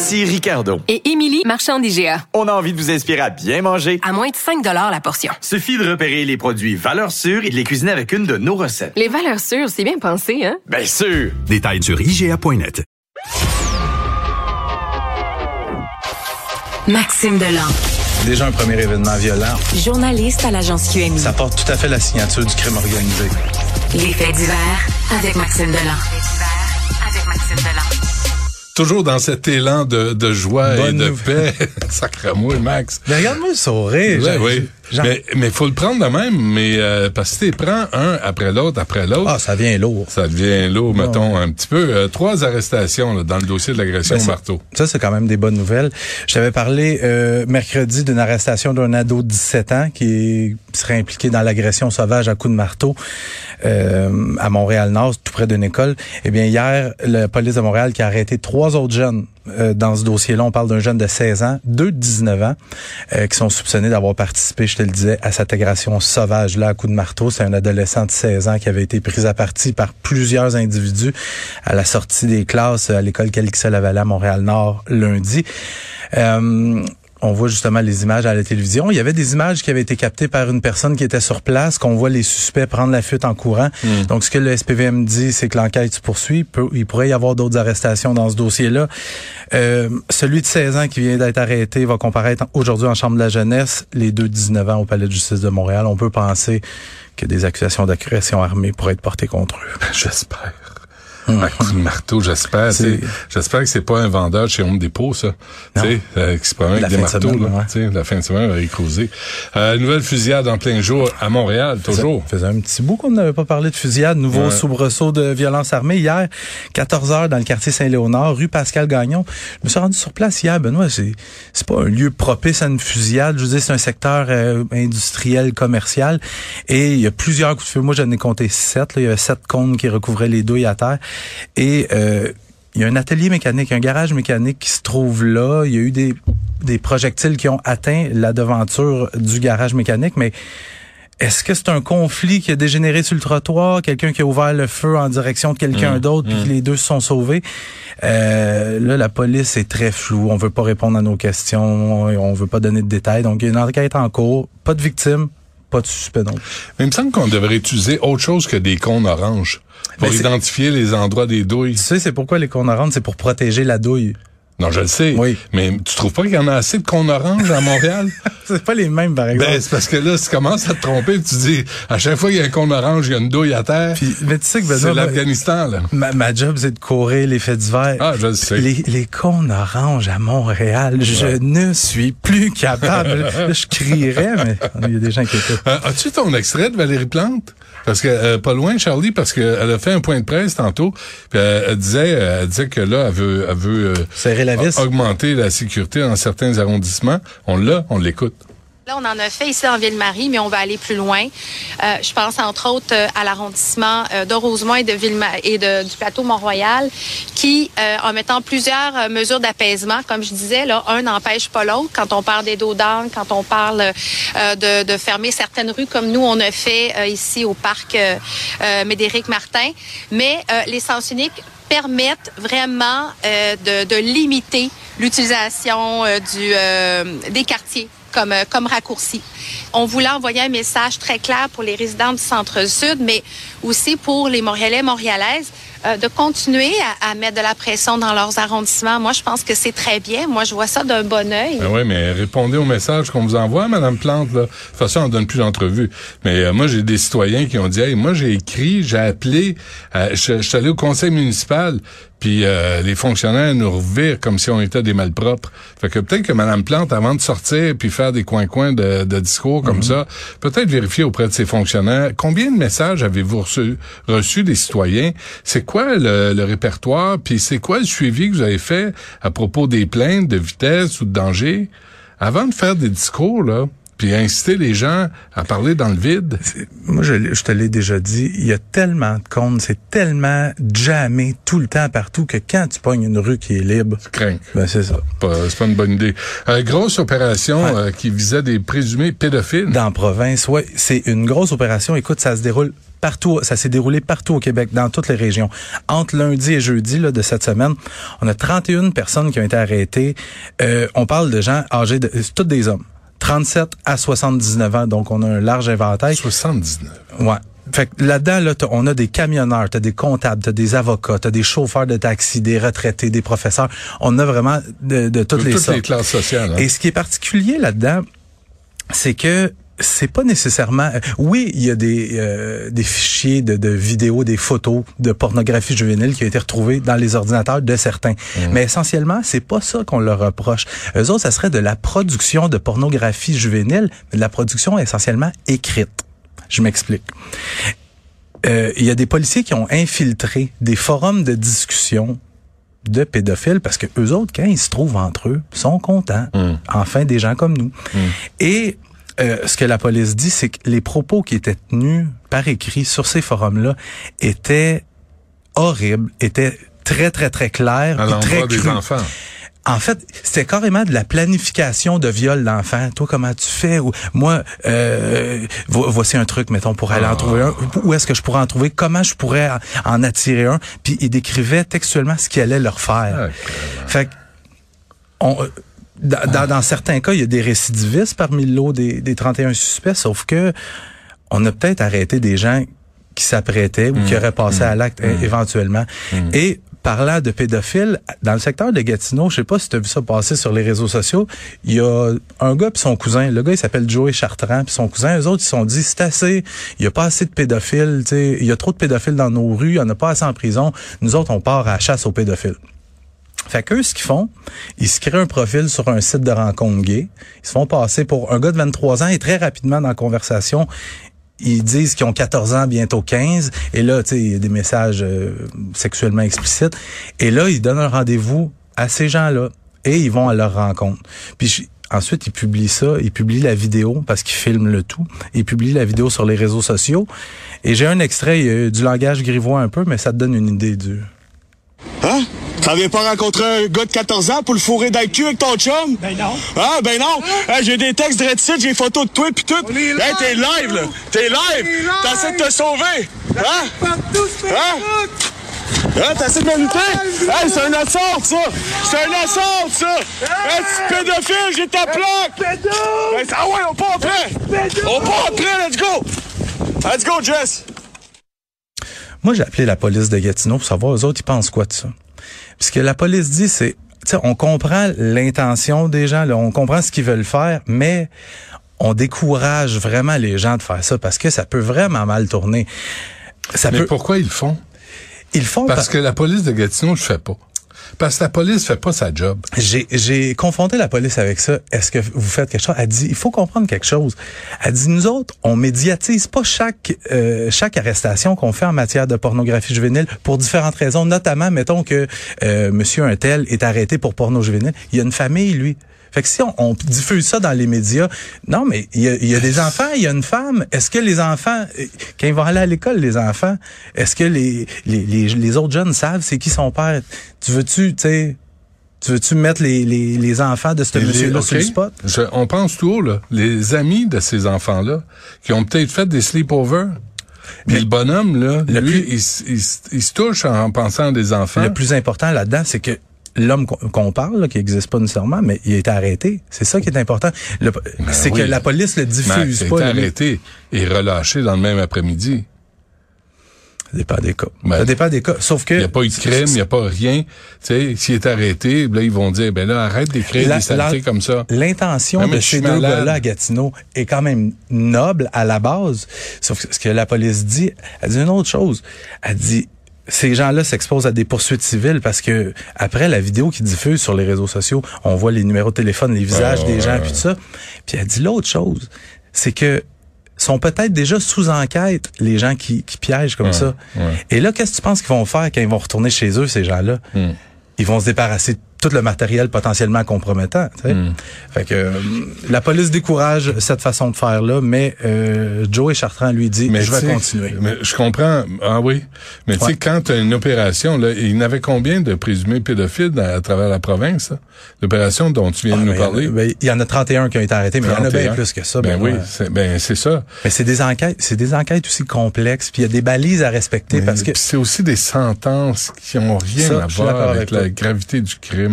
Ici Ricardo. Et Émilie, marchand d'IGA. On a envie de vous inspirer à bien manger. À moins de 5 la portion. Suffit de repérer les produits valeurs sûres et de les cuisiner avec une de nos recettes. Les valeurs sûres, c'est bien pensé, hein? Bien sûr! Détails sur IGA.net. Maxime Delan. Déjà un premier événement violent. Journaliste à l'agence QMI. Ça porte tout à fait la signature du crime organisé. Les faits divers avec Maxime Delan. avec Maxime Delan. Toujours dans cet élan de, de joie et de nouvelle. paix. Sacre-moi, Max. Mais regarde-moi le sourire. Ouais, Jean- oui. Mais mais faut le prendre de même, mais euh, parce que tu les prends un après l'autre, après l'autre. Ah, ça vient lourd. Ça devient lourd, mettons, un petit peu. Euh, trois arrestations là, dans le dossier de l'agression Ben, au marteau. Ça, c'est quand même des bonnes nouvelles. Je t'avais parlé euh, mercredi d'une arrestation d'un ado de 17 ans qui serait impliqué dans l'agression sauvage à coups de marteau euh, à Montréal-Nord, tout près d'une école. Eh bien, hier, la police de Montréal qui a arrêté trois autres jeunes euh, dans ce dossier-là. On parle d'un jeune de 16 ans, deux de 19 ans, euh, qui sont soupçonnés d'avoir participé, je te le disais, à cette agression sauvage-là à coups de marteau. C'est un adolescent de 16 ans qui avait été pris à partie par plusieurs individus à la sortie des classes à l'école Calixel-Lavalais à Montréal-Nord lundi. Euh, on voit justement les images à la télévision. Il y avait des images qui avaient été captées par une personne qui était sur place, qu'on voit les suspects prendre la fuite en courant. Donc, ce que le SPVM dit, c'est que l'enquête se poursuit. Peut- Il pourrait y avoir d'autres arrestations dans ce dossier-là. Euh, celui de 16 ans qui vient d'être arrêté va comparaître aujourd'hui en Chambre de la jeunesse. Les deux de 19 ans au Palais de justice de Montréal. On peut penser que des accusations d'agression armée pourraient être portées contre eux. J'espère. Un coup de marteau, j'espère. J'espère que c'est pas un vendeur chez Home Depot, ça. Tu sais, euh, qui se promène avec des fin de marteaux, semaine, là. ouais. La fin de semaine, va y cruiser. Euh, nouvelle fusillade en plein jour à Montréal, toujours. Ça faisait un petit bout qu'on n'avait pas parlé de fusillade. Nouveau Ouais. soubresaut de violence armée hier, 14 heures dans le quartier Saint-Léonard, rue Pascal Gagnon. Je me suis rendu sur place hier, Benoît. C'est, c'est pas un lieu propice à une fusillade. Je veux dire, c'est un secteur euh, industriel, commercial. Et il y a plusieurs coups de feu. Moi, j'en ai compté sept. là. Il y a sept cônes qui recouvraient les douilles à terre. Et euh, il y a un atelier mécanique, un garage mécanique qui se trouve là. Il y a eu des, des projectiles qui ont atteint la devanture du garage mécanique, mais est-ce que c'est un conflit qui a dégénéré sur le trottoir, quelqu'un qui a ouvert le feu en direction de quelqu'un Mmh, d'autre, puis que les deux se sont sauvés? Euh, là, la police est très floue. On veut pas répondre à nos questions, on veut pas donner de détails. Donc, il y a une enquête en cours, pas de victime, pas de suspect non. Mais il me semble qu'on devrait utiliser autre chose que des cônes oranges pour Ben, identifier les endroits des douilles. Tu sais, c'est pourquoi les cônes oranges, c'est pour protéger la douille. Non, je le sais. Oui. Mais tu trouves pas qu'il y en a assez de cônes oranges à Montréal? C'est pas les mêmes, par exemple. ben, c'est parce que là, tu commences à te tromper, tu dis, à chaque fois qu'il y a un cône orange, il y a une douille à terre. Puis, mais tu sais que c'est Benoît, moi, l'Afghanistan, là. ma, ma job, c'est de courir les faits divers. Ah, je le sais. Les, les oranges à Montréal, je ne suis plus capable. Là, je crierais, mais il y a des gens qui écoutent. Euh, As-tu ton extrait de Valérie Plante? Parce que euh, pas loin, Charlie, parce qu'elle a fait un point de presse tantôt. Puis elle, elle disait, elle disait que là, elle veut, elle veut euh, Serrer la vis. augmenter la sécurité dans certains arrondissements. On l'a, on l'écoute. On en a fait ici en Ville-Marie, mais on va aller plus loin. Euh, je pense entre autres euh, à l'arrondissement euh, de Rosemont et du plateau Mont-Royal, qui, en mettant plusieurs mesures d'apaisement, comme je disais, un n'empêche pas l'autre. Quand on parle des dos d'âne, quand on parle de, fermer certaines rues, comme nous on a fait ici au parc Médéric Martin, mais les sens uniques permettent vraiment de, limiter l'utilisation des quartiers comme, euh, comme raccourci. On voulait envoyer un message très clair pour les résidents du centre-sud, mais aussi pour les Montréalais, Montréalaises, euh, de continuer à, à mettre de la pression dans leurs arrondissements. Moi, je pense que c'est très bien. Moi, je vois ça d'un bon œil. Ben oui, mais répondez au message qu'on vous envoie, Madame Plante. Là. De toute façon, on donne plus d'entrevues. Mais euh, moi, j'ai des citoyens qui ont dit, hey, moi, j'ai écrit, j'ai appelé, euh, je, je suis allé au conseil municipal, puis euh, les fonctionnaires nous revirent comme si on était des malpropres. Fait que peut-être que Madame Plante, avant de sortir puis faire des coins-coins de, de discours comme ça, peut-être vérifier auprès de ses fonctionnaires combien de messages avez-vous reçu, reçus des citoyens? C'est quoi le, répertoire, puis c'est quoi le suivi que vous avez fait à propos des plaintes de vitesse ou de danger? Avant de faire des discours là, puis inciter les gens à parler dans le vide. Moi, je, je te l'ai déjà dit, il y a tellement de comptes, c'est tellement jammé tout le temps partout que quand tu pognes une rue qui est libre, Tu crains. ben c'est ça. Pas- C'est pas une bonne idée. Euh, grosse opération Ouais. euh, qui visait des présumés pédophiles. Dans la province, ouais, c'est une grosse opération. Écoute, ça se déroule partout, ça s'est déroulé partout au Québec, dans toutes les régions. Entre lundi et jeudi là, de cette semaine, on a 31 personnes qui ont été arrêtées. Euh, on parle de gens âgés, de, c'est tous des hommes. 37 à 79 ans, donc on a un large inventaire. 79. Ouais. Fait que là-dedans, là, on a des camionneurs, t'as des comptables, t'as des avocats, t'as des chauffeurs de taxi, des retraités, des professeurs. On a vraiment de, de toutes De les toutes sortes. les classes sociales. hein. Et ce qui est particulier là-dedans, c'est que c'est pas nécessairement. Oui, il y a des euh, des fichiers de, de vidéos, des photos de pornographie juvénile qui ont été retrouvés dans les ordinateurs de certains. Mais essentiellement, c'est pas ça qu'on leur reproche. Eux autres, ça serait de la production de pornographie juvénile, mais de la production essentiellement écrite. Je m'explique. Euh, Il y a des policiers qui ont infiltré des forums de discussion de pédophiles parce que eux autres, quand ils se trouvent entre eux, sont contents. Enfin, des gens comme nous. Et euh, ce que la police dit, c'est que les propos qui étaient tenus par écrit sur ces forums-là étaient horribles, étaient très, très, très clairs, à très des crus. enfants. En fait, c'était carrément de la planification de viol d'enfants. Toi, comment tu fais? Ou moi, euh, vo- voici un truc, mettons, pour aller en trouver un. Où est-ce que je pourrais en trouver? Comment je pourrais en, en attirer un? Puis il décrivait textuellement ce qu'il allait leur faire. Ah, Fait que, on, dans, dans, dans certains cas, il y a des récidivistes parmi le lot des, des 31 suspects, sauf que on a peut-être arrêté des gens qui s'apprêtaient ou qui auraient passé à l'acte é- éventuellement. Et parlant de pédophiles, dans le secteur de Gatineau, je sais pas si tu as vu ça passer sur les réseaux sociaux, il y a un gars puis son cousin. Le gars, il s'appelle Joey Chartrand puis son cousin. Eux autres, ils se sont dit, c'est assez, il y a pas assez de pédophiles, tu sais, il y a trop de pédophiles dans nos rues, il y en a pas assez en prison. Nous autres, on part à la chasse aux pédophiles. Fait qu'eux, ce qu'ils font, ils se créent un profil sur un site de rencontre gay. Ils se font passer pour un gars de 23 ans et très rapidement dans la conversation, ils disent qu'ils ont 14 ans, bientôt 15. Et là, tu sais, il y a des messages euh, sexuellement explicites. Et là, ils donnent un rendez-vous à ces gens-là et ils vont à leur rencontre. Puis ensuite, ils publient ça, ils publient la vidéo parce qu'ils filment le tout. Ils publient la vidéo sur les réseaux sociaux. Et j'ai un extrait du langage grivois un peu, mais ça te donne une idée du... Hein? T'avais pas rencontré un gars de 14 ans pour le fourrer dans le cul avec ton chum? Ben non. Ah, ben non. Hey, j'ai des textes de site, j'ai des photos de toi pis tout. Hey, t'es live, là. T'es live. T'essaies de te sauver. Hein? Hein? Hein, t'essaies de me lutter? Hey, c'est un assaut, ça! C'est un assaut, ça! Hey, tu pédophile, j'ai ta plaque! Ben, ah ouais, on part après! On part après, let's go! Let's go, Jess! Moi, j'ai appelé la police de Gatineau pour savoir eux autres, ils pensent quoi de ça. Puis ce que la police dit, c'est, tu sais, on comprend l'intention des gens, là, on comprend ce qu'ils veulent faire, mais on décourage vraiment les gens de faire ça parce que ça peut vraiment mal tourner. Ça Mais peut, pourquoi ils le font? ils font Parce par- que la police de Gatineau le fait pas. Parce que la police fait pas sa job. J'ai, confronté la police avec ça. Est-ce que vous faites quelque chose? Elle dit, il faut comprendre quelque chose. Elle dit, nous autres, on médiatise pas chaque euh, chaque arrestation qu'on fait en matière de pornographie juvénile pour différentes raisons. Notamment, mettons que euh, Monsieur un tel est arrêté pour porno juvénile. Il y a une famille, lui. Fait que si on, on diffuse ça dans les médias, non, mais il y a, il y a des enfants, il y a une femme. Est-ce que les enfants, euh, quand ils vont aller à l'école, les enfants, est-ce que les, les, les, les autres jeunes savent c'est qui son père? Tu veux-tu, tu sais, tu veux-tu mettre les, les, les enfants de ce monsieur-là sur le spot? Je- on pense tout haut, là. Les amis de ces enfants-là, qui ont peut-être fait des sleepovers. Puis le bonhomme, là, Le lui, plus- il, il il se touche en pensant à des enfants. Le plus important là-dedans, c'est que l'homme qu'on parle, là, qui n'existe pas nécessairement, mais il a été arrêté. C'est ça qui est important. C'est Ben oui. que la police le Mais diffuse il pas. a été arrêté et relâché dans le même après-midi. Ça dépend des cas. Ben, ça dépend des cas. Sauf que Il n'y a pas eu de crime, il n'y a pas rien. Tu sais, s'il est arrêté, là, ils vont dire, ben là, arrête d'écrire des saletés comme ça. L'intention mais de ces deux gars-là à Gatineau est quand même noble à la base. Sauf que ce que la police dit, elle dit une autre chose. Elle dit ces gens-là s'exposent à des poursuites civiles parce que après la vidéo qu'ils diffusent sur les réseaux sociaux, on voit les numéros de téléphone, les visages Ouais, des ouais, gens puis tout ça. Puis elle dit l'autre chose, c'est que sont peut-être déjà sous enquête, les gens qui, qui piègent comme Ouais, ça. ouais. Et là, qu'est-ce que tu penses qu'ils vont faire quand ils vont retourner chez eux, ces gens-là? Hmm. Ils vont se débarrasser de tout le matériel potentiellement compromettant. Hmm. Fait que euh, la police décourage cette façon de faire là, mais euh, Joe et Chartrand lui dit je vais continuer. Mais je comprends. Ah oui. Mais tu sais, quand tu as une opération, là, il y avait combien de présumés pédophiles à, à travers la province? L'opération dont tu viens Ah, de nous mais il y a- parler? ben, Il y en a 31 qui ont été arrêtés, mais il y en a bien 31. plus que ça. Ben Benoît. oui, c'est, ben c'est ça. Mais c'est des enquêtes, c'est des enquêtes aussi complexes, puis il y a des balises à respecter parce que c'est aussi des sentences qui ont rien Ça, à voir avec, avec la gravité du crime.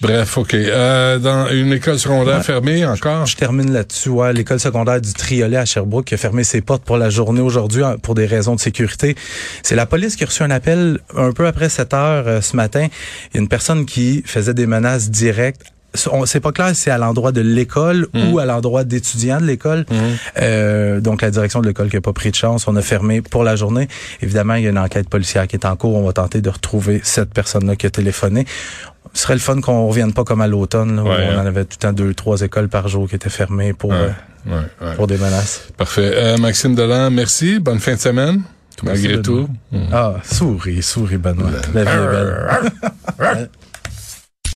Bref, OK. Euh, dans une école secondaire Ouais. fermée encore? Je termine là-dessus. Ouais, l'école secondaire du Triolet à Sherbrooke qui a fermé ses portes pour la journée aujourd'hui hein, pour des raisons de sécurité. C'est la police qui a reçu un appel un peu après 7 heures euh, ce matin. Il y a une personne qui faisait des menaces directes. C'est pas clair si c'est à l'endroit de l'école ou à l'endroit d'étudiants de l'école. Euh, donc la direction de l'école qui a pas pris de chance, on a fermé pour la journée. Évidemment, il y a une enquête policière qui est en cours. On va tenter de retrouver cette personne-là qui a téléphoné. Ce serait le fun qu'on revienne pas comme à l'automne, Ouais, on hein. en avait tout le temps deux, trois écoles par jour qui étaient fermées pour, Ouais, euh, ouais, pour des menaces. Parfait. Euh, Maxime Delan, merci. Bonne fin de semaine. Malgré tout. Ah, souris, souris, Benoît. La vie est belle.